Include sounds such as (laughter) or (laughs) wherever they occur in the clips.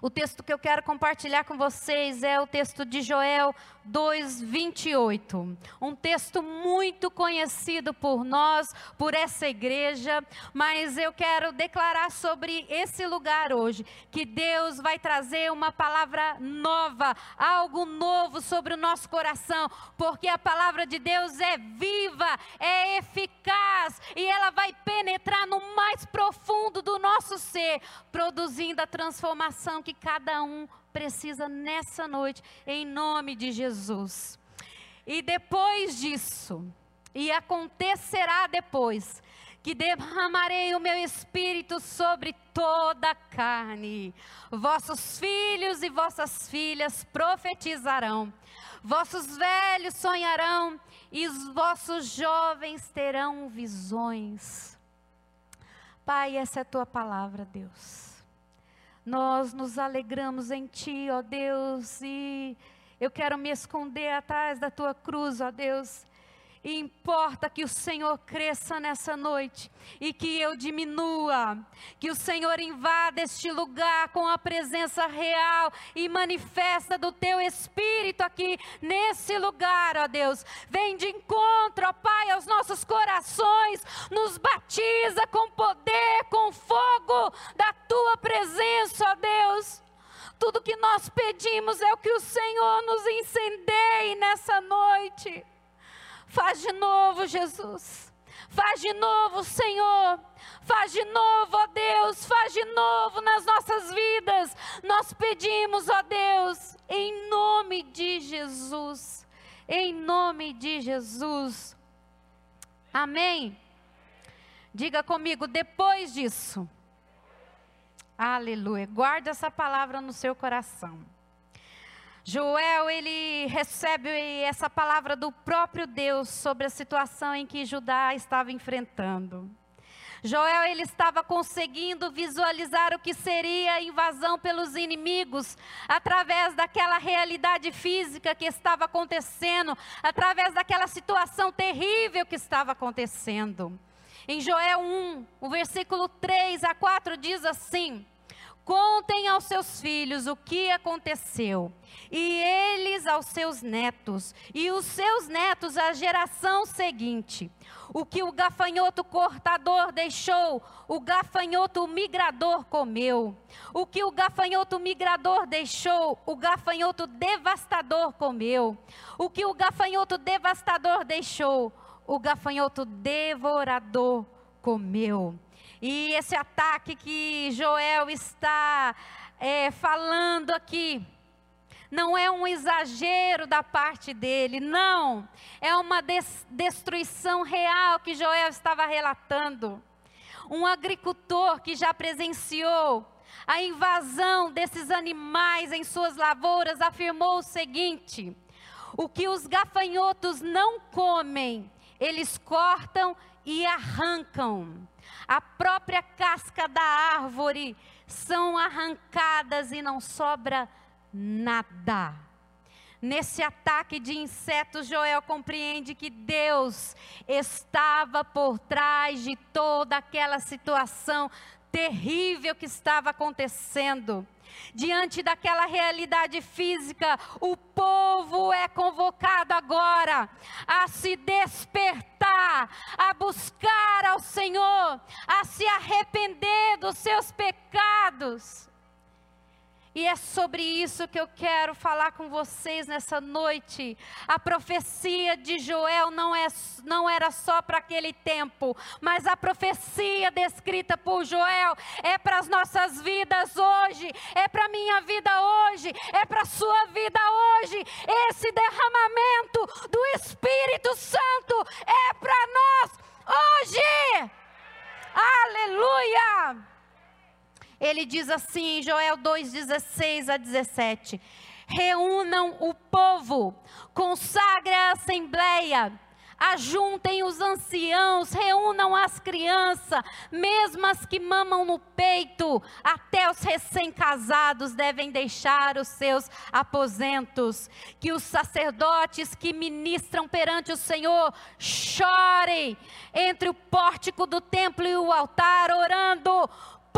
O texto que eu quero compartilhar com vocês é o texto de Joel 2:28. Um texto muito conhecido por nós, por essa igreja, mas eu quero declarar sobre esse lugar hoje que Deus vai trazer uma palavra nova, algo novo sobre o nosso coração, porque a palavra de Deus é viva, é eficaz e ela vai penetrar no mais profundo do nosso ser, produzindo a transformação que cada um precisa nessa noite, em nome de Jesus. E depois disso, e acontecerá depois, que derramarei o meu espírito sobre toda a carne. Vossos filhos e vossas filhas profetizarão, vossos velhos sonharão e os vossos jovens terão visões. Pai, essa é a tua palavra, Deus. Nós nos alegramos em Ti, ó Deus, e eu quero me esconder atrás da Tua cruz, ó Deus. E importa que o Senhor cresça nessa noite e que eu diminua, que o Senhor invada este lugar com a presença real e manifesta do teu Espírito aqui nesse lugar, ó Deus. Vem de encontro, ó Pai, aos nossos corações, nos batiza com poder, com fogo da tua presença, ó Deus. Tudo que nós pedimos é o que o Senhor nos incendeie nessa noite. Faz de novo, Jesus. Faz de novo, Senhor. Faz de novo, ó Deus. Faz de novo nas nossas vidas. Nós pedimos, ó Deus, em nome de Jesus. Em nome de Jesus. Amém. Diga comigo, depois disso. Aleluia. Guarde essa palavra no seu coração. Joel, ele recebe essa palavra do próprio Deus sobre a situação em que Judá estava enfrentando. Joel ele estava conseguindo visualizar o que seria a invasão pelos inimigos através daquela realidade física que estava acontecendo, através daquela situação terrível que estava acontecendo. Em Joel 1, o versículo 3 a 4 diz assim: Contem aos seus filhos o que aconteceu, e eles aos seus netos, e os seus netos à geração seguinte. O que o gafanhoto cortador deixou, o gafanhoto migrador comeu. O que o gafanhoto migrador deixou, o gafanhoto devastador comeu. O que o gafanhoto devastador deixou, o gafanhoto devorador comeu. E esse ataque que Joel está é, falando aqui, não é um exagero da parte dele, não. É uma des destruição real que Joel estava relatando. Um agricultor que já presenciou a invasão desses animais em suas lavouras afirmou o seguinte: o que os gafanhotos não comem, eles cortam e arrancam a própria casca da árvore são arrancadas e não sobra nada. Nesse ataque de insetos, Joel compreende que Deus estava por trás de toda aquela situação terrível que estava acontecendo. Diante daquela realidade física, o povo é convocado agora a se despertar, a buscar ao Senhor, a se arrepender dos seus pecados. E é sobre isso que eu quero falar com vocês nessa noite. A profecia de Joel não, é, não era só para aquele tempo, mas a profecia descrita por Joel é para as nossas vidas hoje, é para a minha vida hoje, é para a sua vida hoje. Esse derramamento do Espírito Santo é para nós hoje. Aleluia! Ele diz assim, Joel 2:16 a 17: Reúnam o povo, consagre a assembleia, ajuntem os anciãos, reúnam as crianças, mesmo as que mamam no peito, até os recém-casados devem deixar os seus aposentos. Que os sacerdotes que ministram perante o Senhor chorem entre o pórtico do templo e o altar, orando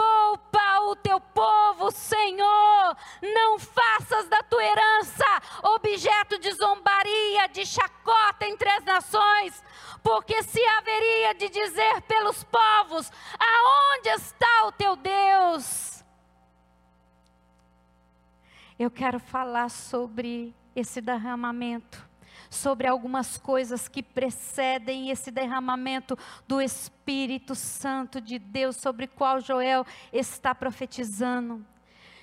Poupa o teu povo, Senhor. Não faças da tua herança objeto de zombaria, de chacota entre as nações, porque se haveria de dizer pelos povos: aonde está o teu Deus? Eu quero falar sobre esse derramamento sobre algumas coisas que precedem esse derramamento do Espírito Santo de Deus, sobre qual Joel está profetizando.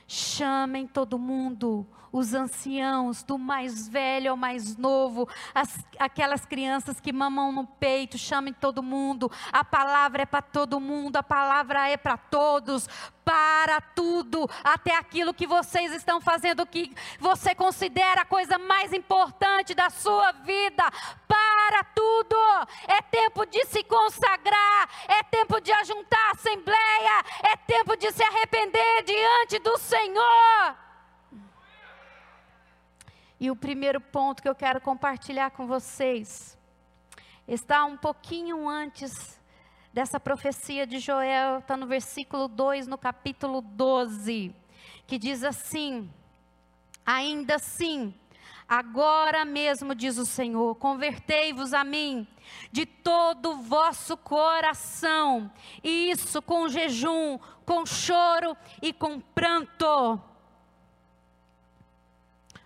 Chamem todo mundo, os anciãos, do mais velho ao mais novo, as, aquelas crianças que mamam no peito, chamem todo mundo. A palavra é para todo mundo, a palavra é para todos. Para tudo, até aquilo que vocês estão fazendo, que você considera a coisa mais importante da sua vida. Para tudo, é tempo de se consagrar, é tempo de ajuntar a assembleia, é tempo de se arrepender diante do Senhor. E o primeiro ponto que eu quero compartilhar com vocês está um pouquinho antes dessa profecia de Joel, está no versículo 2, no capítulo 12, que diz assim: Ainda assim, agora mesmo, diz o Senhor, convertei-vos a mim de todo o vosso coração, e isso com jejum, com choro e com pranto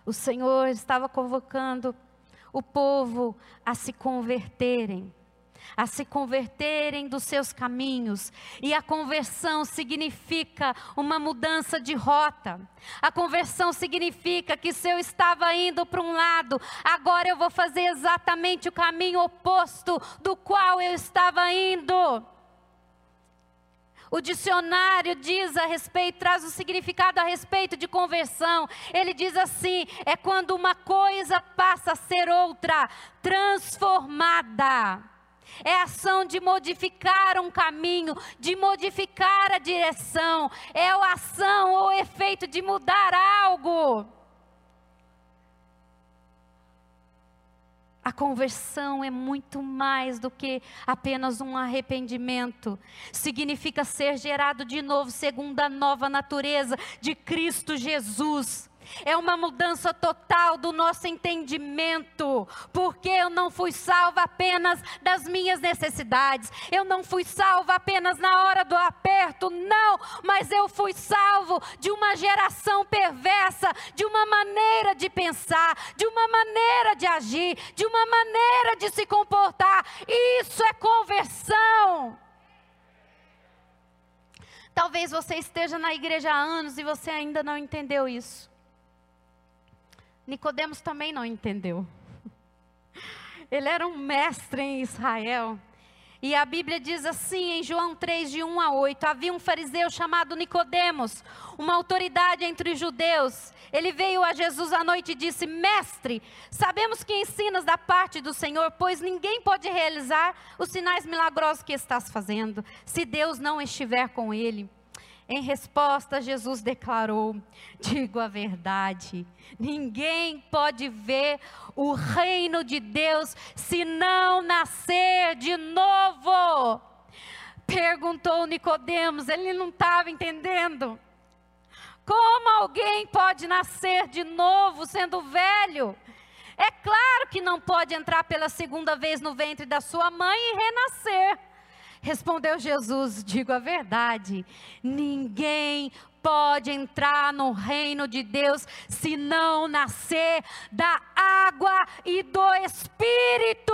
o Senhor estava convocando o povo a se converterem, a se converterem dos seus caminhos. E a conversão significa uma mudança de rota. A conversão significa que se eu estava indo para um lado, agora eu vou fazer exatamente o caminho oposto do qual eu estava indo. O dicionário diz a respeito, traz o significado a respeito de conversão. Ele diz assim: é quando uma coisa passa a ser outra, transformada. É a ação de modificar um caminho, de modificar a direção. É a ação ou efeito de mudar algo. A conversão é muito mais do que apenas um arrependimento. Significa ser gerado de novo segundo a nova natureza de Cristo Jesus é uma mudança total do nosso entendimento, porque eu não fui salva apenas das minhas necessidades, eu não fui salva apenas na hora do aperto, não, mas eu fui salvo de uma geração perversa, de uma maneira de pensar, de uma maneira de agir, de uma maneira de se comportar. Isso é conversão. Talvez você esteja na igreja há anos e você ainda não entendeu isso. Nicodemos também não entendeu. (laughs) Ele era um mestre em Israel. E a Bíblia diz assim em João 3, de 1 a 8: havia um fariseu chamado Nicodemos, uma autoridade entre os judeus. Ele veio a Jesus à noite e disse: Mestre, sabemos que ensinas da parte do Senhor, pois ninguém pode realizar os sinais milagrosos que estás fazendo, se Deus não estiver com ele. Em resposta, Jesus declarou: Digo a verdade, ninguém pode ver o reino de Deus se não nascer de novo. Perguntou Nicodemos, ele não estava entendendo. Como alguém pode nascer de novo sendo velho? É claro que não pode entrar pela segunda vez no ventre da sua mãe e renascer. Respondeu Jesus: Digo a verdade, ninguém pode entrar no reino de Deus se não nascer da água e do espírito.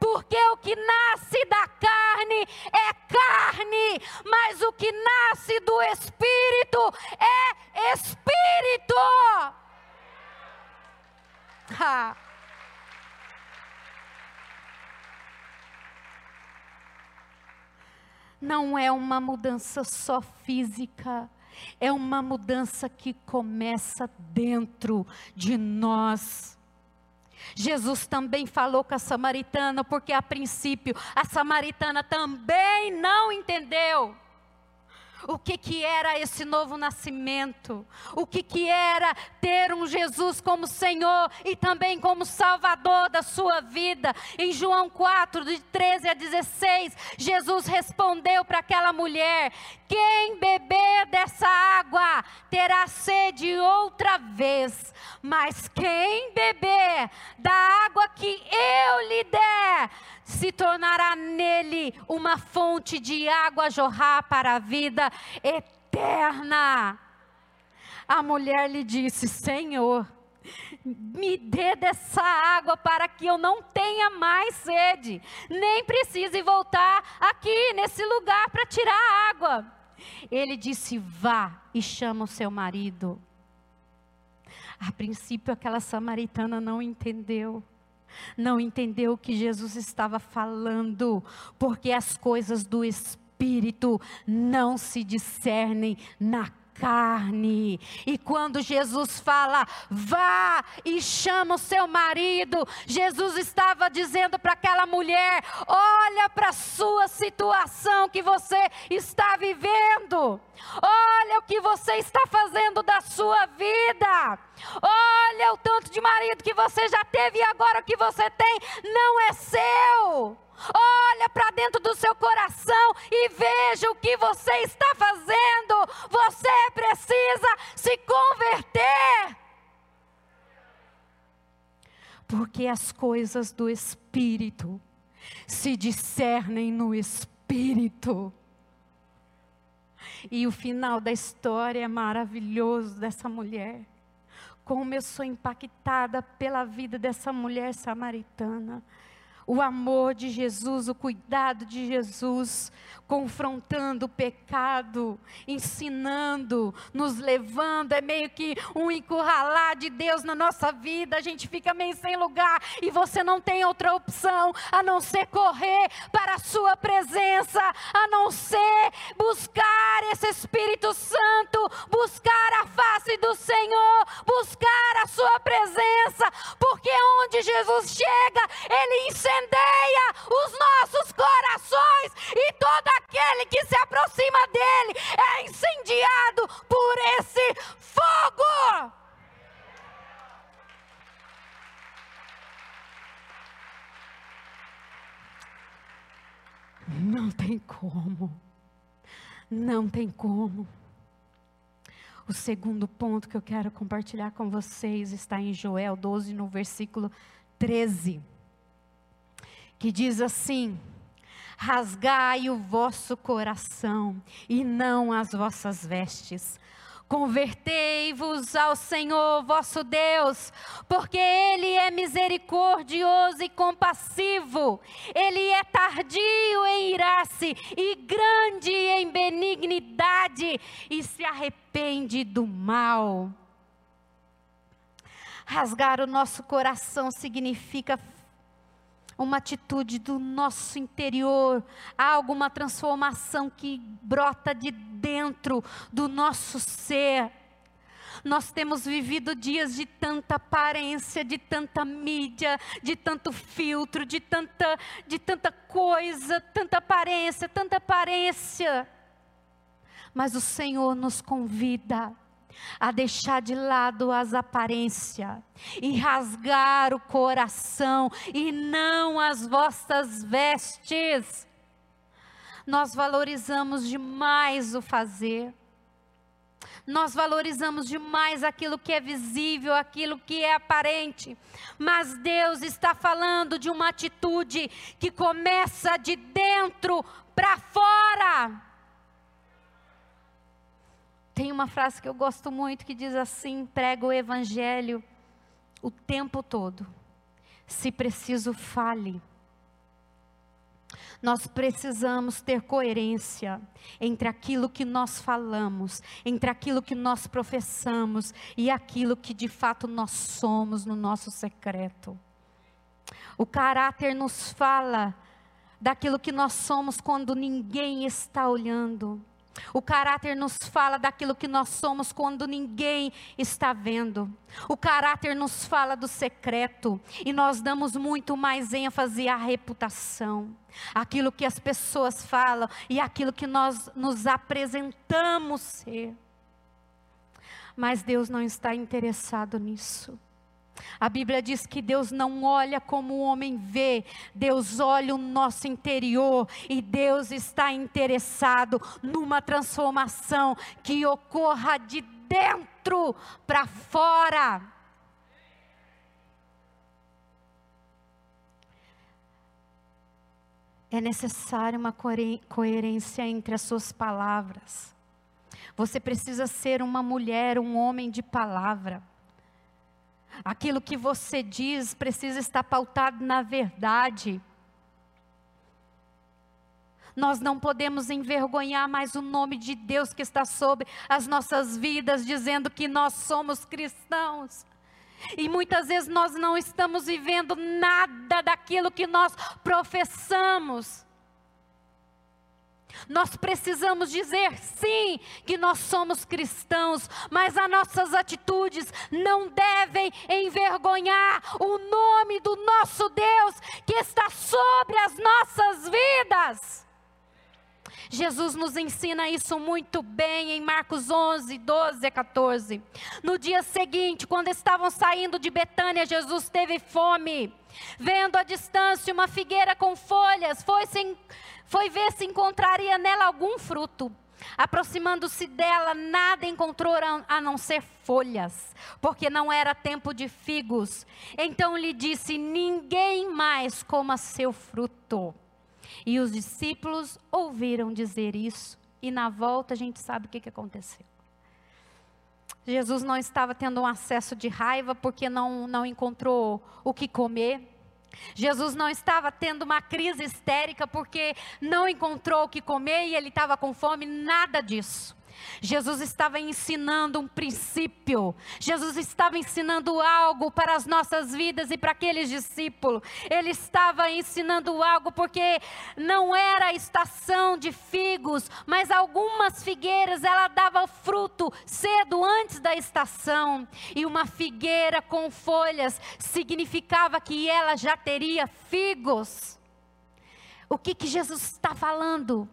Porque o que nasce da carne é carne, mas o que nasce do espírito é espírito. Ha. Não é uma mudança só física, é uma mudança que começa dentro de nós. Jesus também falou com a samaritana, porque a princípio a samaritana também não entendeu. O que, que era esse novo nascimento, o que, que era ter um Jesus como Senhor e também como Salvador da sua vida. Em João 4, de 13 a 16, Jesus respondeu para aquela mulher: Quem beber dessa água terá sede outra vez, mas quem beber da água que eu lhe der, se tornará nele uma fonte de água jorrar para a vida eterna. A mulher lhe disse: Senhor, me dê dessa água para que eu não tenha mais sede, nem precise voltar aqui nesse lugar para tirar água. Ele disse: Vá e chama o seu marido. A princípio, aquela samaritana não entendeu não entendeu o que Jesus estava falando, porque as coisas do Espírito não se discernem na carne. E quando Jesus fala, vá e chama o seu marido, Jesus estava dizendo para aquela mulher: olha para a sua situação que você está vivendo. Olha o que você está fazendo da sua vida. Olha o tanto de marido que você já teve e agora o que você tem não é seu. Olha para dentro do seu coração e veja o que você está fazendo. Você precisa se converter. Porque as coisas do Espírito se discernem no Espírito. E o final da história é maravilhoso dessa mulher. Como eu sou impactada pela vida dessa mulher samaritana o amor de Jesus, o cuidado de Jesus, confrontando o pecado, ensinando, nos levando, é meio que um encurralar de Deus na nossa vida, a gente fica meio sem lugar e você não tem outra opção a não ser correr para a Sua presença, a não ser buscar esse Espírito Santo, buscar a face do Senhor, buscar a Sua presença, porque onde Jesus chega, Ele incendeia os nossos corações e todo aquele que se aproxima dele é incendiado por esse fogo. Não tem como. Não tem como. O segundo ponto que eu quero compartilhar com vocês está em Joel 12, no versículo 13, que diz assim: rasgai o vosso coração e não as vossas vestes. Convertei-vos ao Senhor vosso Deus, porque Ele é misericordioso e compassivo, Ele é tardio em irar-se e grande em benignidade, e se arrepende do mal. Rasgar o nosso coração significa uma atitude do nosso interior, há alguma transformação que brota de dentro do nosso ser. Nós temos vivido dias de tanta aparência, de tanta mídia, de tanto filtro, de tanta, de tanta coisa, tanta aparência, tanta aparência. Mas o Senhor nos convida a deixar de lado as aparências e rasgar o coração e não as vossas vestes. Nós valorizamos demais o fazer. Nós valorizamos demais aquilo que é visível, aquilo que é aparente. Mas Deus está falando de uma atitude que começa de dentro para fora. Tem uma frase que eu gosto muito que diz assim: prega o evangelho o tempo todo. Se preciso, fale. Nós precisamos ter coerência entre aquilo que nós falamos, entre aquilo que nós professamos e aquilo que de fato nós somos no nosso secreto. O caráter nos fala daquilo que nós somos quando ninguém está olhando. O caráter nos fala daquilo que nós somos quando ninguém está vendo. O caráter nos fala do secreto. E nós damos muito mais ênfase à reputação. Aquilo que as pessoas falam e aquilo que nós nos apresentamos ser. Mas Deus não está interessado nisso. A Bíblia diz que Deus não olha como o homem vê, Deus olha o nosso interior e Deus está interessado numa transformação que ocorra de dentro para fora. É necessária uma coerência entre as suas palavras. Você precisa ser uma mulher, um homem de palavra. Aquilo que você diz precisa estar pautado na verdade. Nós não podemos envergonhar mais o nome de Deus que está sobre as nossas vidas, dizendo que nós somos cristãos. E muitas vezes nós não estamos vivendo nada daquilo que nós professamos. Nós precisamos dizer sim que nós somos cristãos, mas as nossas atitudes não devem envergonhar o nome do nosso Deus que está sobre as nossas vidas. Jesus nos ensina isso muito bem em Marcos 11, 12 a 14. No dia seguinte, quando estavam saindo de Betânia, Jesus teve fome. Vendo à distância uma figueira com folhas, foi sem foi ver se encontraria nela algum fruto. Aproximando-se dela, nada encontrou a não ser folhas, porque não era tempo de figos. Então lhe disse: Ninguém mais coma seu fruto. E os discípulos ouviram dizer isso, e na volta a gente sabe o que, que aconteceu. Jesus não estava tendo um acesso de raiva porque não, não encontrou o que comer. Jesus não estava tendo uma crise histérica porque não encontrou o que comer e ele estava com fome, nada disso. Jesus estava ensinando um princípio, Jesus estava ensinando algo para as nossas vidas e para aqueles discípulos. Ele estava ensinando algo porque não era a estação de figos, mas algumas figueiras ela dava fruto cedo antes da estação, e uma figueira com folhas significava que ela já teria figos. O que que Jesus está falando?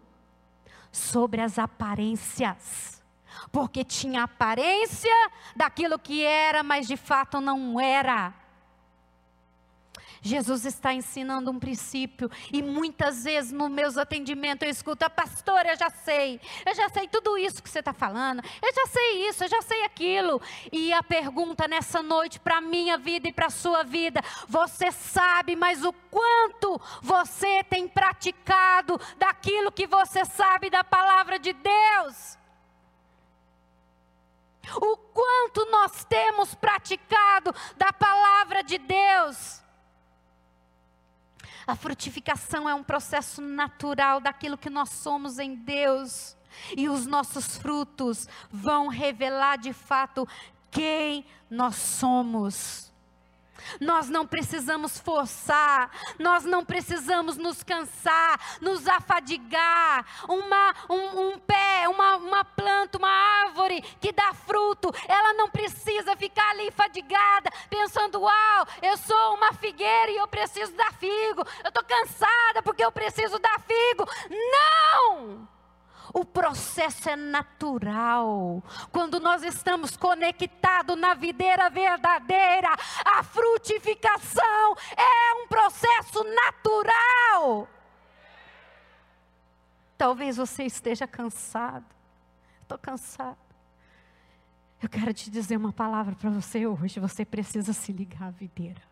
Sobre as aparências. Porque tinha aparência daquilo que era, mas de fato não era. Jesus está ensinando um princípio e muitas vezes nos meus atendimentos eu escuto, pastor, eu já sei, eu já sei tudo isso que você está falando, eu já sei isso, eu já sei aquilo. E a pergunta nessa noite para a minha vida e para a sua vida, você sabe, mas o quanto você tem praticado daquilo que você sabe da palavra de Deus? O quanto nós temos praticado da palavra de Deus? A frutificação é um processo natural daquilo que nós somos em Deus. E os nossos frutos vão revelar de fato quem nós somos. Nós não precisamos forçar, nós não precisamos nos cansar, nos afadigar. Uma, um, um pé, uma, uma planta, uma árvore que dá fruto, ela não precisa ficar ali fadigada, pensando: uau, eu sou uma figueira e eu preciso dar figo, eu estou cansada porque eu preciso dar figo. Não! O processo é natural. Quando nós estamos conectados na videira verdadeira, a frutificação é um processo natural. Talvez você esteja cansado. Estou cansado. Eu quero te dizer uma palavra para você hoje. Você precisa se ligar à videira.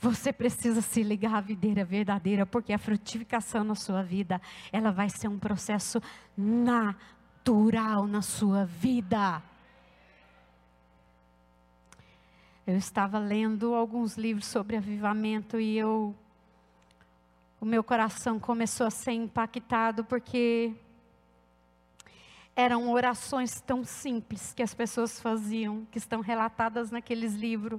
Você precisa se ligar à videira verdadeira, porque a frutificação na sua vida, ela vai ser um processo natural na sua vida. Eu estava lendo alguns livros sobre avivamento e eu o meu coração começou a ser impactado porque eram orações tão simples que as pessoas faziam, que estão relatadas naqueles livros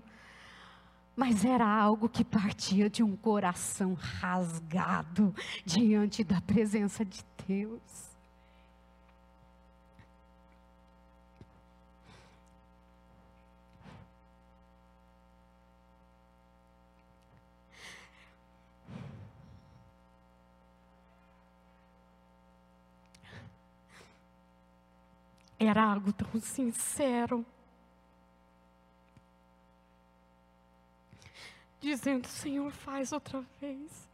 mas era algo que partia de um coração rasgado diante da presença de Deus. Era algo tão sincero. Dizendo, Senhor, faz outra vez.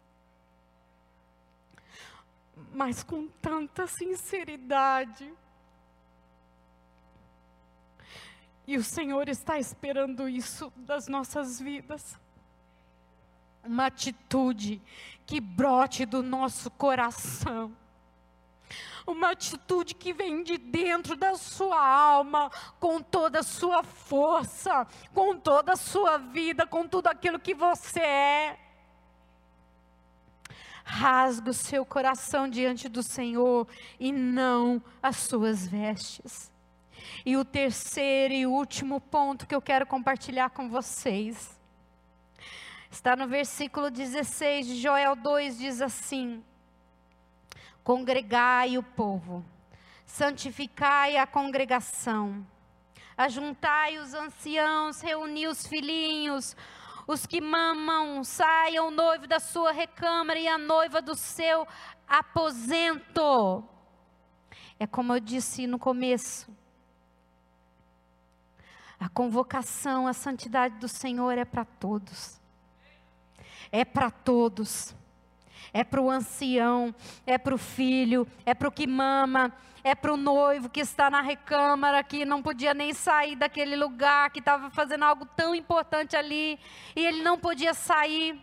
Mas com tanta sinceridade. E o Senhor está esperando isso das nossas vidas. Uma atitude que brote do nosso coração uma atitude que vem de dentro da sua alma, com toda a sua força, com toda a sua vida, com tudo aquilo que você é. Rasga o seu coração diante do Senhor e não as suas vestes. E o terceiro e último ponto que eu quero compartilhar com vocês está no versículo 16 de Joel 2: diz assim: Congregai o povo, santificai a congregação, ajuntai os anciãos, reuni os filhinhos, os que mamam, saiam o noivo da sua recâmara e a noiva do seu aposento. É como eu disse no começo. A convocação à santidade do Senhor é para todos. É para todos é para o ancião, é para o filho, é para o que mama, é para o noivo que está na recâmara, que não podia nem sair daquele lugar, que estava fazendo algo tão importante ali, e ele não podia sair.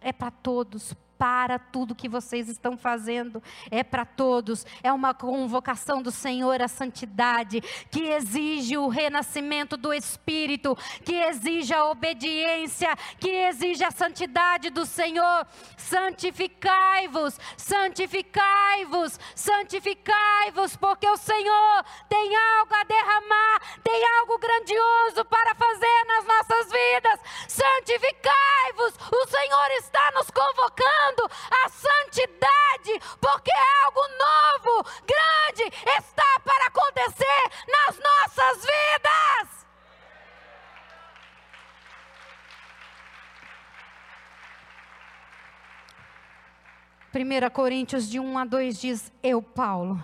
É para todos, para tudo que vocês estão fazendo, é para todos, é uma convocação do Senhor à santidade, que exige o renascimento do Espírito, que exige a obediência, que exige a santidade do Senhor. Santificai-vos, santificai-vos, santificai-vos, porque o Senhor tem algo a derramar, tem algo grandioso para fazer nas nossas vidas. Santificai-vos, o Senhor está nos convocando a santidade, porque algo novo, grande, está para acontecer nas nossas vidas. Primeira Coríntios de 1 a 2 diz: Eu, Paulo,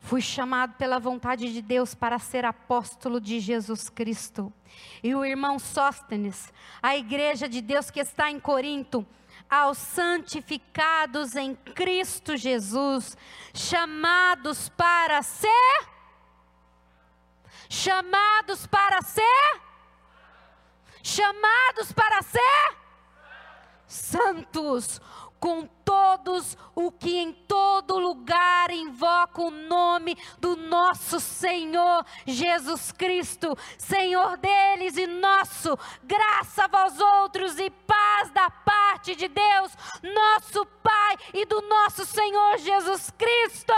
fui chamado pela vontade de Deus para ser apóstolo de Jesus Cristo. E o irmão Sóstenes, a igreja de Deus que está em Corinto, aos santificados em Cristo Jesus, chamados para ser? Chamados para ser? Chamados para ser santos com todos o que em todo lugar invoca o nome do nosso Senhor Jesus Cristo, Senhor deles e nosso, graça a vós outros e paz da parte de Deus, nosso Pai e do nosso Senhor Jesus Cristo.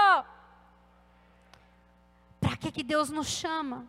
Para que que Deus nos chama?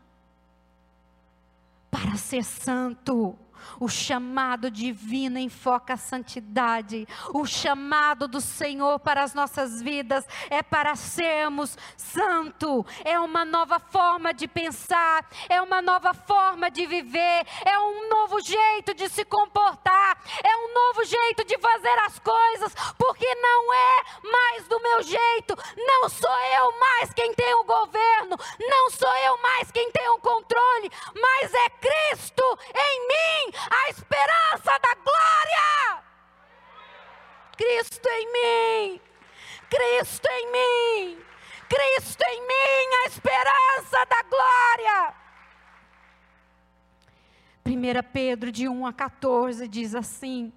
Para ser santo o chamado divino enfoca a santidade. O chamado do Senhor para as nossas vidas é para sermos santo. É uma nova forma de pensar, é uma nova forma de viver, é um novo jeito de se comportar, é um novo jeito de fazer as coisas, porque não é mais do meu jeito. Não sou eu mais quem tem o governo, não sou eu mais quem tem o controle, mas é Cristo em mim a esperança da glória. Cristo em mim, Cristo em mim, Cristo em mim, a esperança da glória. 1 Pedro de 1 a 14 diz assim: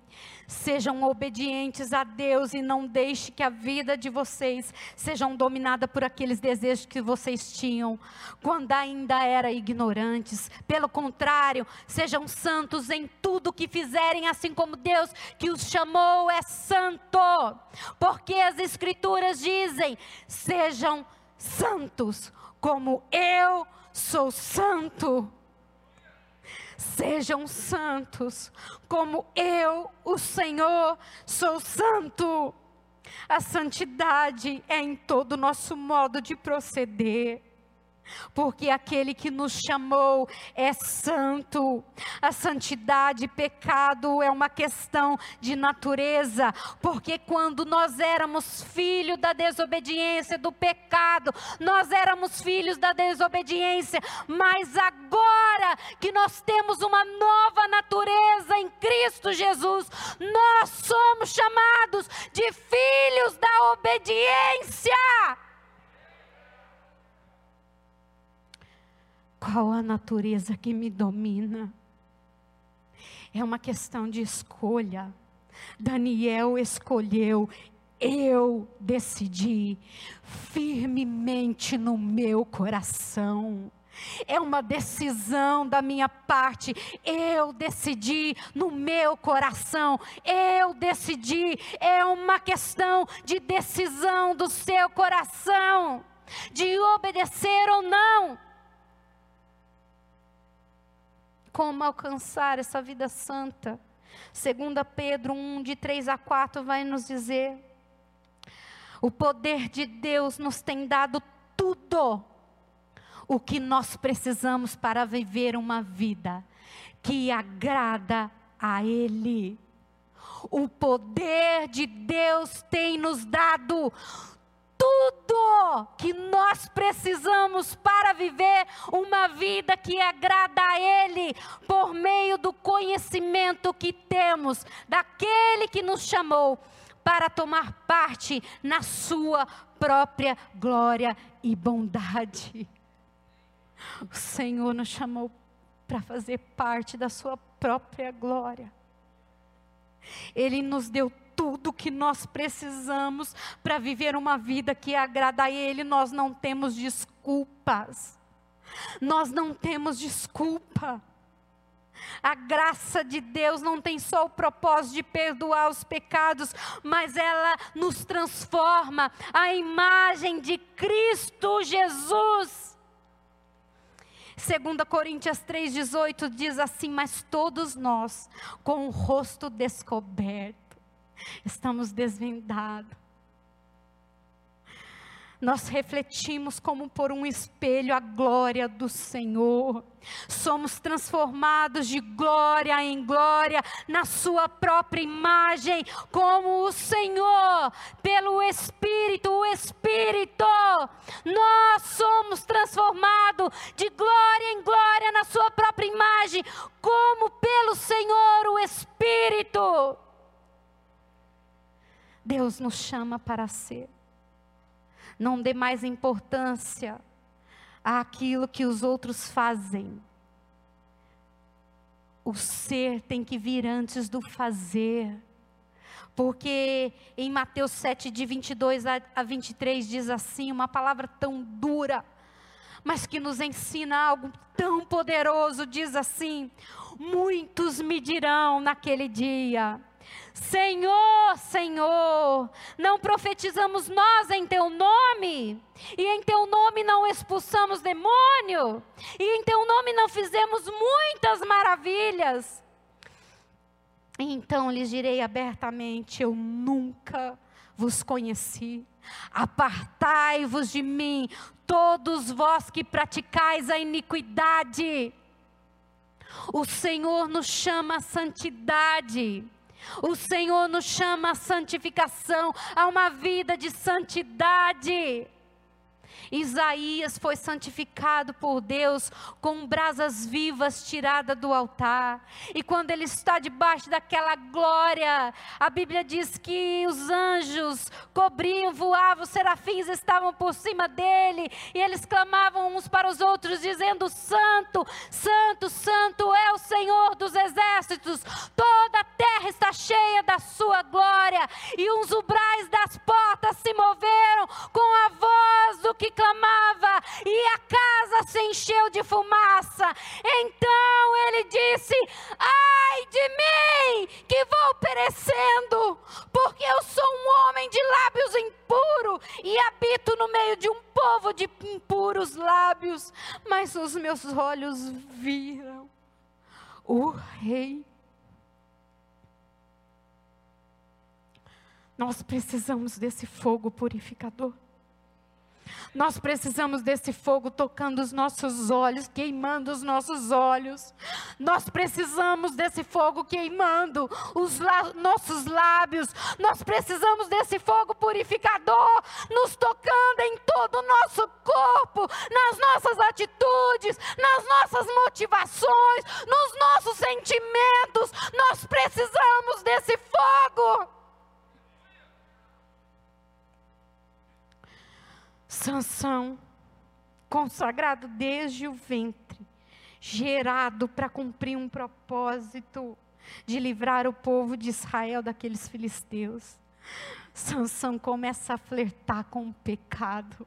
Sejam obedientes a Deus e não deixe que a vida de vocês seja dominada por aqueles desejos que vocês tinham quando ainda eram ignorantes. Pelo contrário, sejam santos em tudo que fizerem, assim como Deus que os chamou é santo. Porque as escrituras dizem: sejam santos como eu sou santo. Sejam santos, como eu, o Senhor, sou santo. A santidade é em todo o nosso modo de proceder. Porque aquele que nos chamou é santo. A santidade pecado é uma questão de natureza, porque quando nós éramos filhos da desobediência, do pecado, nós éramos filhos da desobediência, mas agora que nós temos uma nova natureza em Cristo Jesus, nós somos chamados de filhos da obediência. Qual a natureza que me domina? É uma questão de escolha. Daniel escolheu, eu decidi firmemente no meu coração. É uma decisão da minha parte. Eu decidi no meu coração. Eu decidi. É uma questão de decisão do seu coração. De obedecer ou não. Como alcançar essa vida santa. Segunda Pedro 1, de 3 a 4, vai nos dizer: o poder de Deus nos tem dado tudo o que nós precisamos para viver uma vida que agrada a Ele. O poder de Deus tem nos dado tudo que nós precisamos para viver uma vida que agrada a Ele, por meio do conhecimento que temos daquele que nos chamou para tomar parte na Sua própria glória e bondade. O Senhor nos chamou para fazer parte da Sua própria glória. Ele nos deu tudo que nós precisamos para viver uma vida que agrada a Ele, nós não temos desculpas. Nós não temos desculpa. A graça de Deus não tem só o propósito de perdoar os pecados, mas ela nos transforma à imagem de Cristo Jesus. 2 Coríntios 3,18 diz assim: Mas todos nós, com o rosto descoberto, estamos desvendados. Nós refletimos como por um espelho a glória do Senhor. Somos transformados de glória em glória na Sua própria imagem, como o Senhor, pelo Espírito, o Espírito. Nós somos transformados de glória em glória na Sua própria imagem, como pelo Senhor, o Espírito. Deus nos chama para ser. Não dê mais importância àquilo que os outros fazem. O ser tem que vir antes do fazer. Porque em Mateus 7, de 22 a 23, diz assim: uma palavra tão dura, mas que nos ensina algo tão poderoso. Diz assim: Muitos me dirão naquele dia: Senhor, Senhor, não profetizamos nós em teu nome, e em teu nome não expulsamos demônio, e em teu nome não fizemos muitas maravilhas. Então lhes direi abertamente: Eu nunca vos conheci. Apartai-vos de mim, todos vós que praticais a iniquidade. O Senhor nos chama a santidade. O Senhor nos chama à santificação, a uma vida de santidade. Isaías foi santificado por Deus com brasas vivas tiradas do altar. E quando ele está debaixo daquela glória, a Bíblia diz que os anjos cobriam, voavam, os serafins estavam por cima dele, e eles clamavam uns para os outros, dizendo: Santo, Santo, Santo é o Senhor dos exércitos, toda a terra está cheia da sua glória, e uns ubrais das portas se moveram com a voz do que clamava, e a casa se encheu de fumaça. Então ele disse: Ai de mim, que vou perecendo, porque eu sou um homem de lábios impuros e habito no meio de um povo de impuros lábios. Mas os meus olhos viram o Rei. Nós precisamos desse fogo purificador. Nós precisamos desse fogo tocando os nossos olhos, queimando os nossos olhos. Nós precisamos desse fogo queimando os nossos lábios. Nós precisamos desse fogo purificador nos tocando em todo o nosso corpo, nas nossas atitudes, nas nossas motivações, nos nossos sentimentos. Nós precisamos desse fogo. Sansão, consagrado desde o ventre, gerado para cumprir um propósito de livrar o povo de Israel daqueles filisteus. Sansão começa a flertar com o pecado.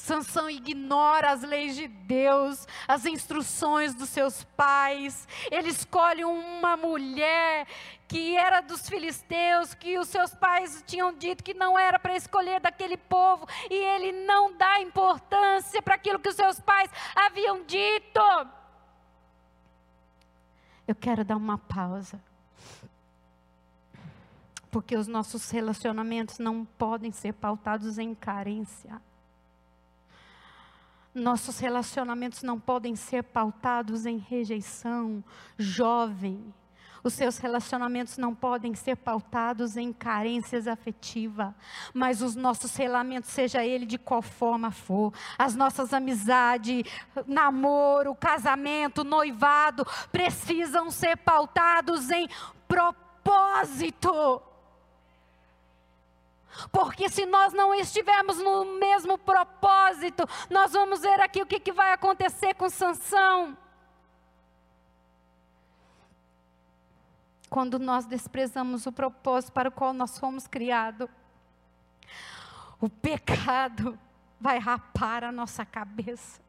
Sansão ignora as leis de Deus, as instruções dos seus pais. Ele escolhe uma mulher que era dos filisteus, que os seus pais tinham dito que não era para escolher daquele povo, e ele não dá importância para aquilo que os seus pais haviam dito. Eu quero dar uma pausa. Porque os nossos relacionamentos não podem ser pautados em carência. Nossos relacionamentos não podem ser pautados em rejeição. Jovem, os seus relacionamentos não podem ser pautados em carências afetivas, mas os nossos relacionamentos, seja ele de qual forma for, as nossas amizades, namoro, casamento, noivado, precisam ser pautados em propósito. Porque se nós não estivermos no mesmo propósito, nós vamos ver aqui o que, que vai acontecer com Sansão. Quando nós desprezamos o propósito para o qual nós fomos criados, o pecado vai rapar a nossa cabeça.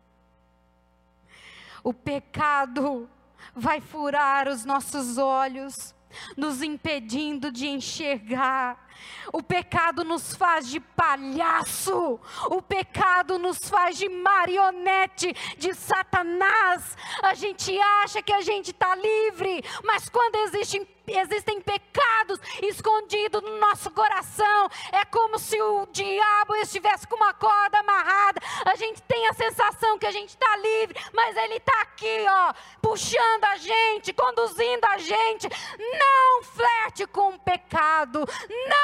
O pecado vai furar os nossos olhos nos impedindo de enxergar. O pecado nos faz de palhaço, o pecado nos faz de marionete de Satanás. A gente acha que a gente está livre, mas quando existe existem pecados escondidos no nosso coração. É como se o diabo estivesse com uma corda amarrada. A gente tem a sensação que a gente está livre, mas ele está aqui, ó, puxando a gente, conduzindo a gente. Não flerte com o pecado. Não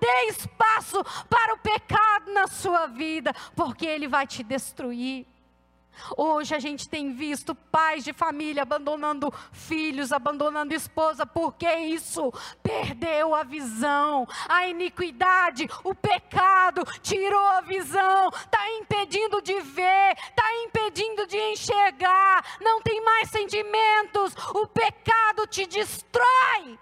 dê espaço para o pecado na sua vida, porque ele vai te destruir. Hoje a gente tem visto pais de família abandonando filhos, abandonando esposa, porque isso perdeu a visão, a iniquidade, o pecado tirou a visão, está impedindo de ver, está impedindo de enxergar, não tem mais sentimentos, o pecado te destrói.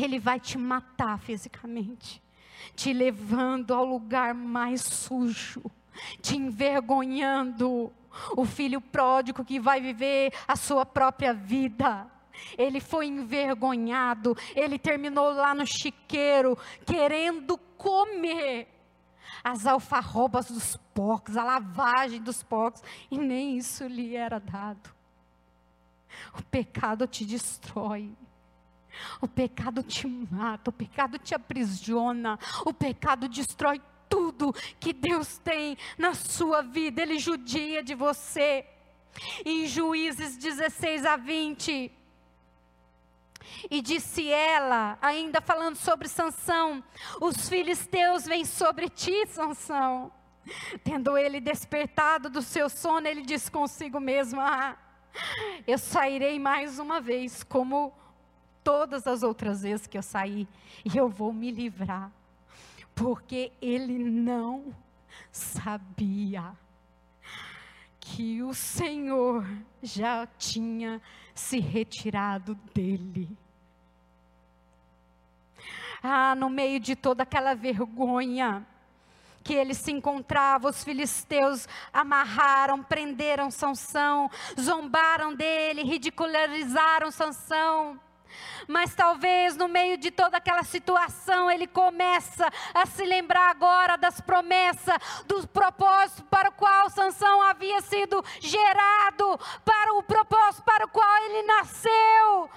Ele vai te matar fisicamente te levando ao lugar mais sujo, te envergonhando. O filho pródigo que vai viver a sua própria vida. Ele foi envergonhado, ele terminou lá no chiqueiro, querendo comer as alfarrobas dos porcos, a lavagem dos porcos, e nem isso lhe era dado. O pecado te destrói. O pecado te mata, o pecado te aprisiona, o pecado destrói tudo que Deus tem na sua vida, ele judia de você. Em Juízes 16 a 20, e disse ela, ainda falando sobre Sansão: Os filisteus vêm sobre ti, Sansão. Tendo ele despertado do seu sono, ele disse consigo mesmo: Ah, eu sairei mais uma vez como todas as outras vezes que eu saí, e eu vou me livrar, porque ele não sabia que o Senhor já tinha se retirado dele. Ah, no meio de toda aquela vergonha que ele se encontrava, os filisteus amarraram, prenderam Sansão, zombaram dele, ridicularizaram Sansão. Mas talvez no meio de toda aquela situação ele começa a se lembrar agora das promessas, do propósito para o qual Sansão havia sido gerado, para o propósito para o qual ele nasceu.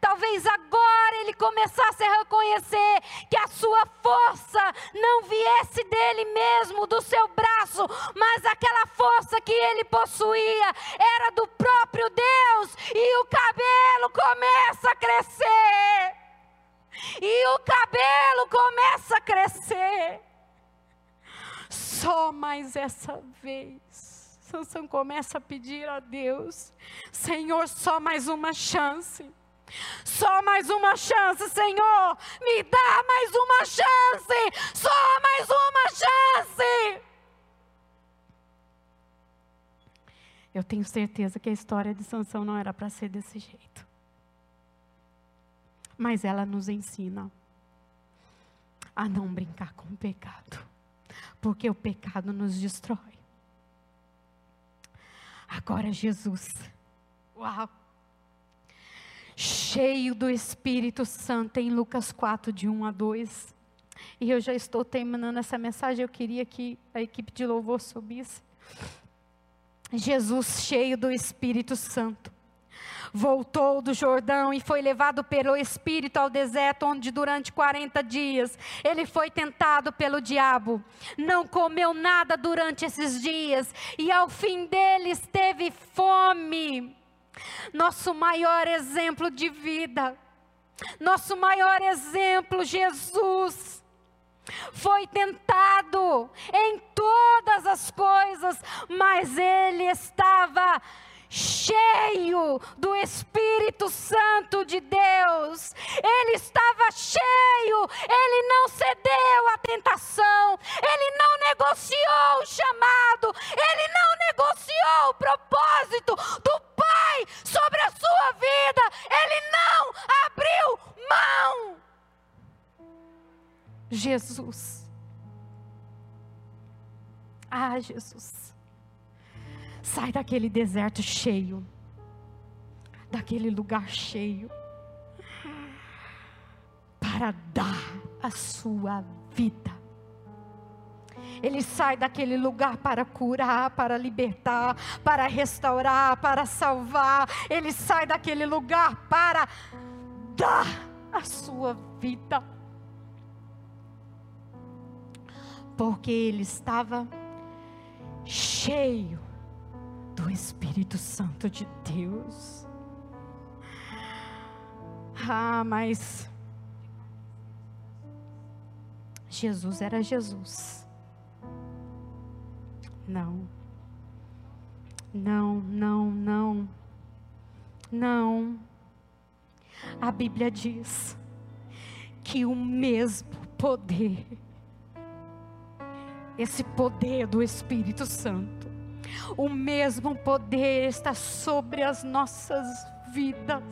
Talvez agora ele começasse a reconhecer que a sua força não viesse dele mesmo, do seu braço, mas aquela força que ele possuía era do próprio Deus, e o cabelo começa a crescer. E o cabelo começa a crescer. Só mais essa vez. Sansão começa a pedir a Deus: Senhor, só mais uma chance. Só mais uma chance, Senhor. Me dá mais uma chance. Só mais uma chance. Eu tenho certeza que a história de Sansão não era para ser desse jeito. Mas ela nos ensina a não brincar com o pecado, porque o pecado nos destrói. Agora Jesus, uau, cheio do Espírito Santo em Lucas 4, de 1 a 2. E eu já estou terminando essa mensagem, eu queria que a equipe de louvor subisse. Jesus, cheio do Espírito Santo, voltou do Jordão e foi levado pelo Espírito ao deserto, onde durante 40 dias ele foi tentado pelo diabo. Não comeu nada durante esses dias e ao fim deles teve fome. Nosso maior exemplo de vida, nosso maior exemplo, Jesus foi tentado em todas as coisas, mas ele estava cheio do Espírito Santo de Deus. Ele estava cheio, ele não cedeu à tentação, ele não negociou o chamado, ele não negociou o propósito do Pai sobre a sua vida, ele não abriu mão. Jesus. Ah, Jesus. Sai daquele deserto cheio, daquele lugar cheio, para dar a sua vida. Ele sai daquele lugar para curar, para libertar, para restaurar, para salvar. Ele sai daquele lugar para dar a sua vida. Porque ele estava cheio do Espírito Santo de Deus. Ah, mas Jesus era Jesus. Não. Não, não, não. Não. A Bíblia diz que o mesmo poder, esse poder do Espírito Santo, o mesmo poder está sobre as nossas vidas.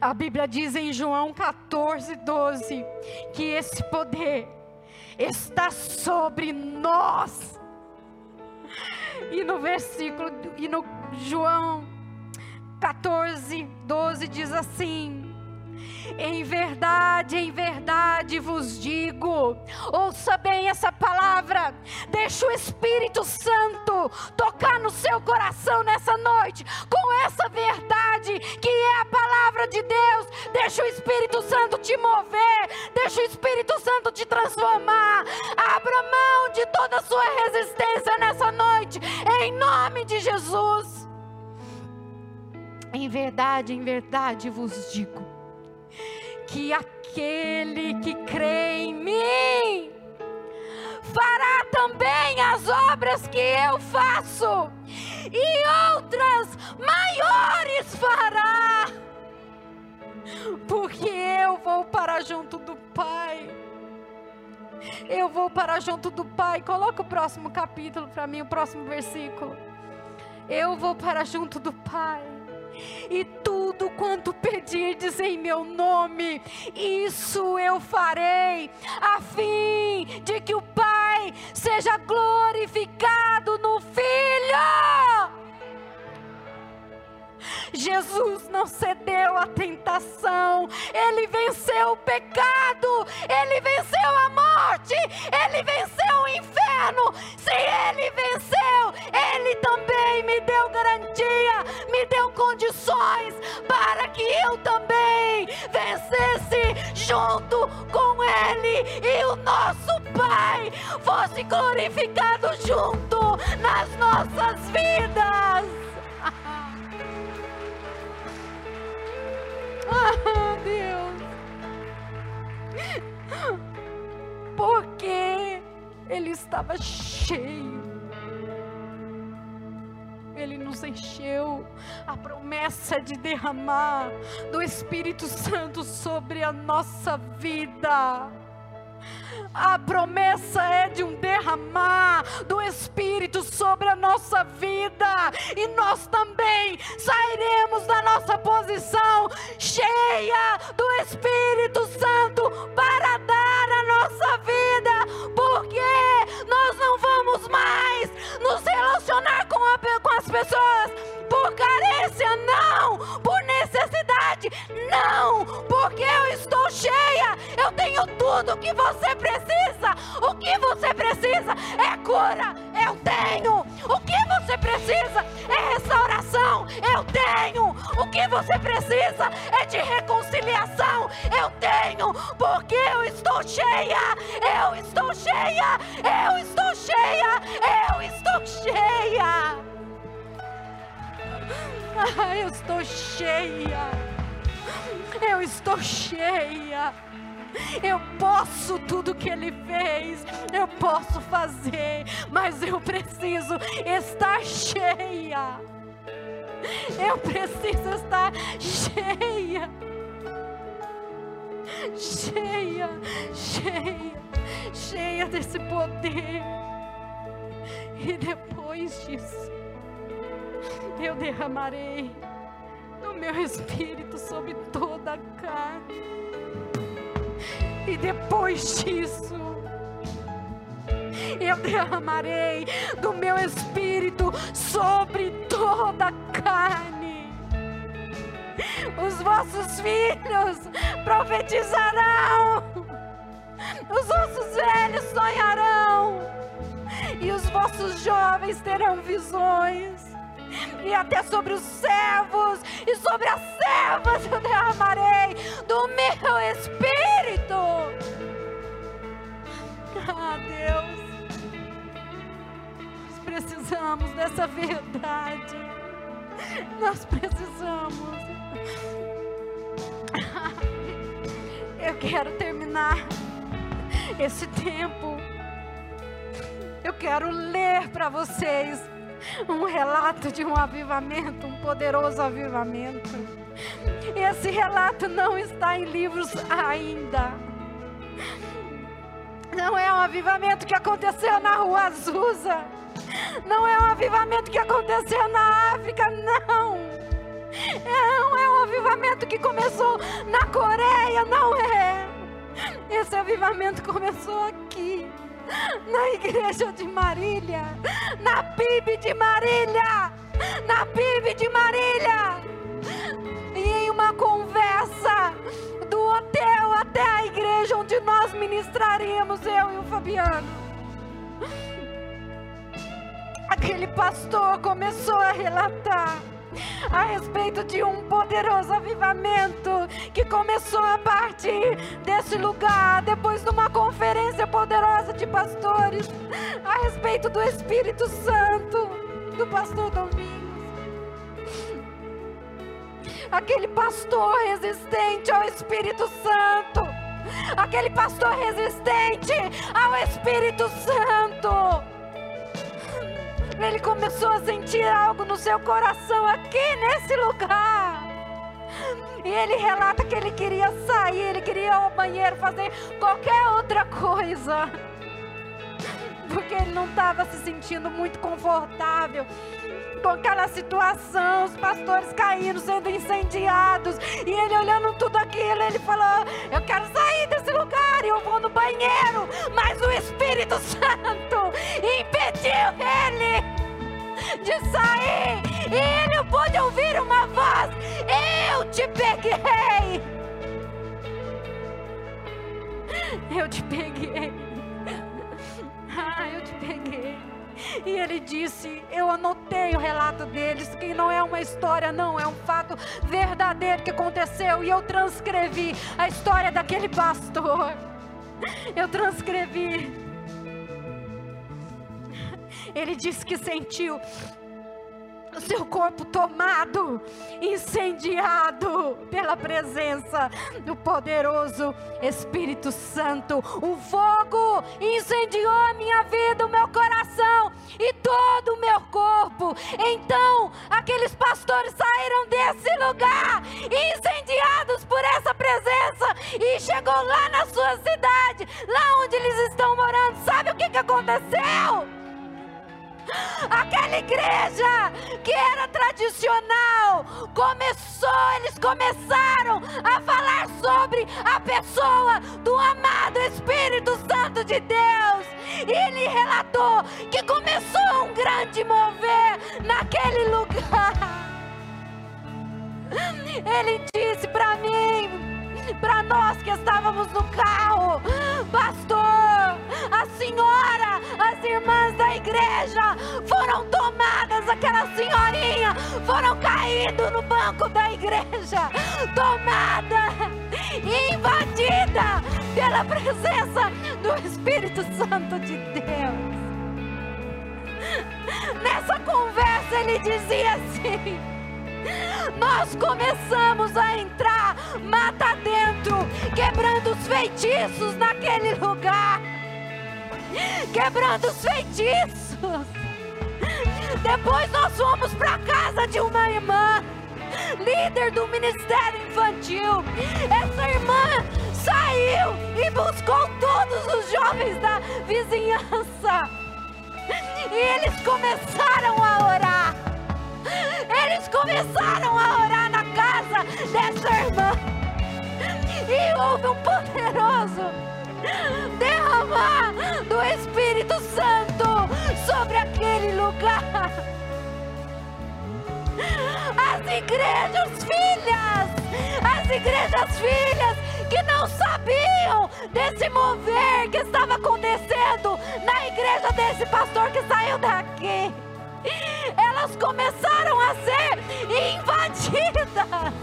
A Bíblia diz em João 14, 12, que esse poder está sobre nós. E no versículo, e no João 14, 12 diz assim: em verdade, em verdade vos digo. Ouça bem essa palavra. Deixa o Espírito Santo tocar no seu coração nessa noite com essa verdade que é a palavra de Deus. Deixa o Espírito Santo te mover. Deixa o Espírito Santo te transformar. Abra mão de toda a sua resistência nessa noite, em nome de Jesus. Em verdade, em verdade vos digo que aquele que crê em mim fará também as obras que eu faço, e outras maiores fará, porque eu vou para junto do Pai. Eu vou para junto do Pai. Coloca o próximo capítulo para mim, o próximo versículo. Eu vou para junto do Pai e tudo quanto pedirdes em meu nome, isso eu farei, a fim de que o Pai seja glorificado no Filho. Jesus não cedeu à tentação, ele venceu o pecado, ele venceu a morte, ele venceu o inferno. Se ele venceu, ele também me deu garantia, me deu condições para que eu também vencesse junto com Ele e o nosso Pai fosse glorificado junto nas nossas vidas. Ele estava cheio ele nos encheu. A promessa de derramar do Espírito Santo sobre a nossa vida. A promessa é de um derramar do Espírito sobre a nossa vida, e nós também sairemos da nossa posição cheia do Espírito Santo para dar a nossa vida, porque nos relacionar com, a, com as pessoas por carência, não, por não, porque eu estou cheia, eu tenho tudo o que você precisa. O que você precisa é cura, eu tenho. O que você precisa é restauração, eu tenho. O que você precisa é de reconciliação, eu tenho, porque eu estou cheia, eu estou cheia, eu estou cheia, eu estou cheia. Ah, (laughs) eu estou cheia. Eu estou cheia. Eu posso tudo que Ele fez, eu posso fazer, mas eu preciso estar cheia. Eu preciso estar cheia, cheia, cheia, cheia desse poder. E depois disso, eu derramarei meu espírito sobre toda a carne. E depois disso, eu derramarei do meu espírito sobre toda a carne. Os vossos filhos profetizarão, os vossos velhos sonharão, e os vossos jovens terão visões e até sobre os servos e sobre as servas eu derramarei do meu espírito. Ah, Deus, nós precisamos dessa verdade. Nós precisamos. (laughs) Eu quero terminar esse tempo. Eu quero ler para vocês (laughs) um relato de um avivamento, um poderoso avivamento. Esse relato não está em livros ainda. Não é um avivamento que aconteceu na Rua Azusa. Não é um avivamento que aconteceu na África, não. Não é um avivamento que começou na Coreia, não é. Esse avivamento começou aqui na igreja de Marília, na PIB de Marília, na PIB de Marília. E em uma conversa do hotel até a igreja onde nós ministraríamos, eu e o Fabiano. Aquele pastor começou a relatar a respeito de um poderoso avivamento que começou a partir desse lugar, depois de uma conferência poderosa de pastores, a respeito do Espírito Santo, do pastor Domingos. Aquele pastor resistente ao Espírito Santo, aquele pastor resistente ao Espírito Santo ele começou a sentir algo no seu coração aqui nesse lugar. E ele relata que ele queria sair, ele queria ir ao banheiro, fazer qualquer outra coisa. Porque ele não estava se sentindo muito confortável aquela situação, os pastores caindo, sendo incendiados, e ele olhando tudo aquilo, ele falou: Eu quero sair desse lugar, e eu vou no banheiro, mas o Espírito Santo impediu ele de sair, e ele pôde ouvir uma voz: Eu te peguei. Eu te peguei. (laughs) Ah, eu te peguei. E ele disse: Eu anotei o relato deles, que não é uma história, não, é um fato verdadeiro que aconteceu e eu transcrevi a história daquele pastor. Eu transcrevi. Ele disse que sentiu o seu corpo tomado, incendiado pela presença do poderoso Espírito Santo. O fogo incendiou a minha vida, o meu coração e todo o meu corpo. Então, aqueles pastores saíram desse lugar, incendiados por essa presença, e chegou lá na sua cidade, lá onde eles estão morando. Sabe o que, que aconteceu? Aquela igreja que era tradicional começou, eles começaram a falar sobre a pessoa do amado Espírito Santo de Deus. E ele relatou que começou um grande mover naquele lugar. Ele disse para mim, para nós que estávamos no carro, pastor, a senhora, as irmãs da igreja foram tomadas, aquela senhorinha foram caídas no banco da igreja, tomada, invadida pela presença do Espírito Santo de Deus. Nessa conversa ele dizia assim: nós começamos a entrar mata dentro, quebrando os feitiços naquele lugar, quebrando os feitiços. Depois nós fomos para casa de uma irmã, líder do ministério infantil. Essa irmã saiu e buscou todos os jovens da vizinhança. E eles começaram a. Eles começaram a orar na casa dessa irmã. E houve um poderoso derramar do Espírito Santo sobre aquele lugar. As igrejas filhas, as igrejas filhas que não sabiam desse mover que estava acontecendo na igreja desse pastor que saiu daqui elas começaram a ser invadidas.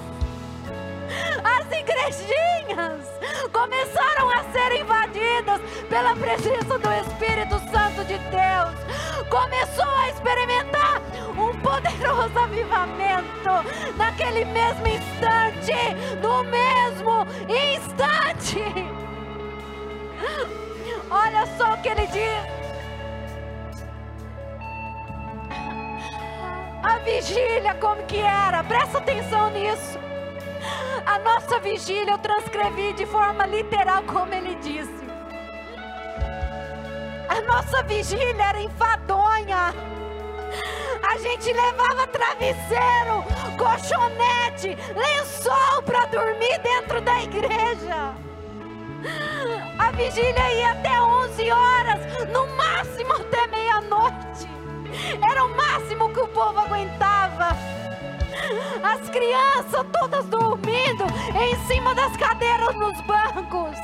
As igrejinhas começaram a ser invadidas pela presença do Espírito Santo de Deus. Começou a experimentar um poderoso avivamento naquele mesmo instante, no mesmo instante. Olha só o que ele diz. A vigília, como que era? Presta atenção nisso. A nossa vigília eu transcrevi de forma literal, como ele disse. A nossa vigília era enfadonha. A gente levava travesseiro, colchonete, lençol para dormir dentro da igreja. A vigília ia até 11 horas, no máximo até meia-noite. (laughs) Era o máximo que o povo aguentava. As crianças todas dormindo em cima das cadeiras nos bancos.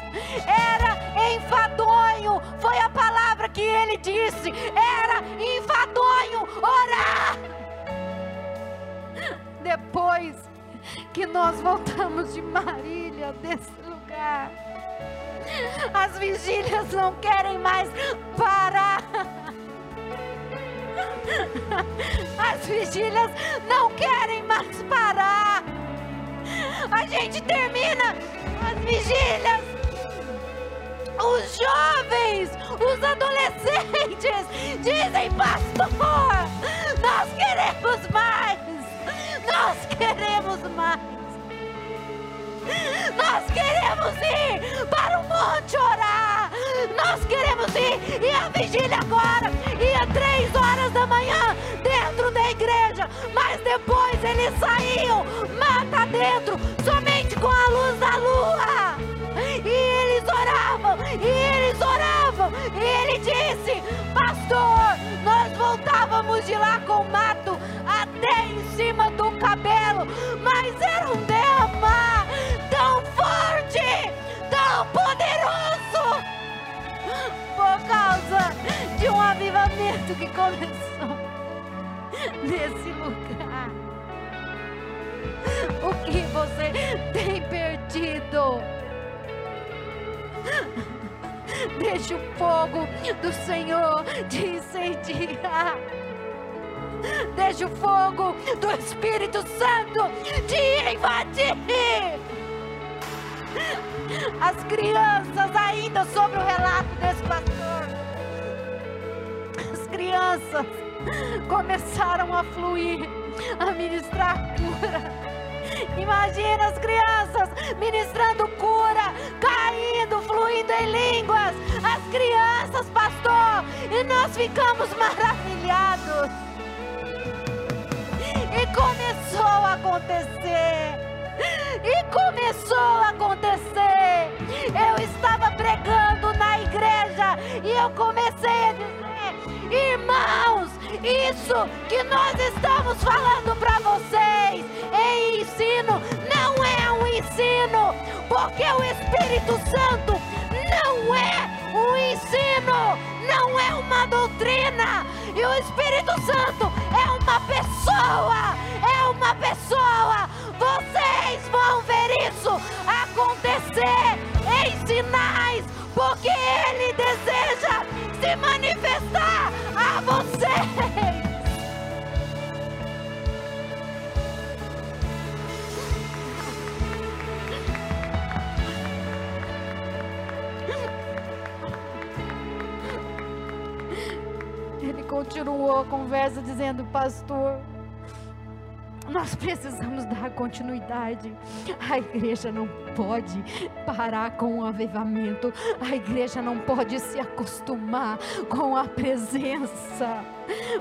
Era enfadonho, foi a palavra que ele disse. Era enfadonho orar. Depois que nós voltamos de Marília, desse lugar, as vigílias não querem mais parar. As vigílias não querem mais parar. A gente termina as vigílias. Os jovens, os adolescentes dizem, pastor, nós queremos mais. Nós queremos mais. Nós queremos ir para o monte orar. Nós queremos ir. E a vigília agora ia três horas da manhã dentro da igreja. Mas depois eles saíam mata dentro, somente com a luz da lua. E eles oravam, e eles oravam. E ele disse: Pastor, nós voltávamos de lá com mato até em cima do cabelo, mas era um derramar Poderoso, por causa de um avivamento que começou nesse lugar. O que você tem perdido? Deixe o fogo do Senhor te incendiar. Deixe o fogo do Espírito Santo As crianças, ainda sobre o relato desse pastor, as crianças começaram a fluir, a ministrar cura. Imagina as crianças ministrando cura, caindo, fluindo em línguas. As crianças, pastor, e nós ficamos maravilhados. E começou a acontecer. E começou a acontecer. Eu estava pregando na igreja e eu comecei a dizer: irmãos, isso que nós estamos falando para vocês em ensino não é um ensino, porque o Espírito Santo não é um ensino, não é uma doutrina, e o Espírito Santo é uma pessoa, é uma pessoa. Vocês vão ver isso acontecer em sinais, porque Ele deseja se manifestar continuou a conversa dizendo, pastor, nós precisamos dar continuidade. A igreja não pode parar com o avivamento. A igreja não pode se acostumar com a presença.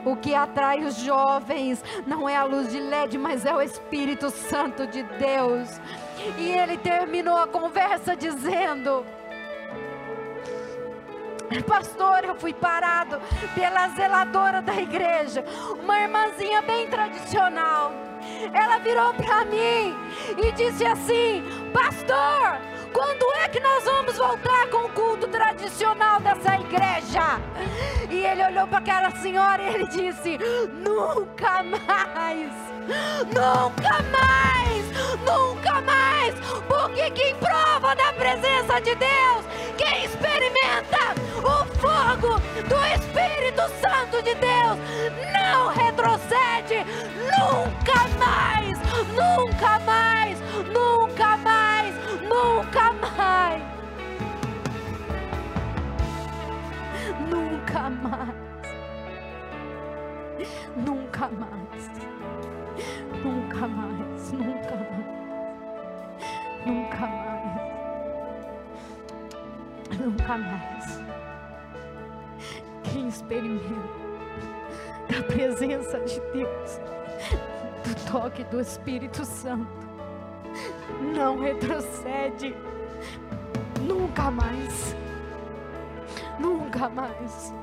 O que atrai os jovens não é a luz de LED, mas é o Espírito Santo de Deus. E ele terminou a conversa dizendo: Pastor, eu fui parado pela zeladora da igreja, uma irmãzinha bem tradicional. Ela virou para mim e disse assim: Pastor, quando é que nós vamos voltar com o culto tradicional dessa igreja? E ele olhou para aquela senhora e ele disse: Nunca mais, nunca mais, nunca mais, porque quem prova da presença de Deus, quem experimenta o fogo do Espírito Santo de Deus, não retrocede, nunca mais, nunca mais, nunca Nunca mais. Nunca mais. Nunca mais. Nunca mais. Nunca mais. Nunca mais. Quem experimenta da presença de Deus, do toque do Espírito Santo, não retrocede nunca mais. Nunca mais.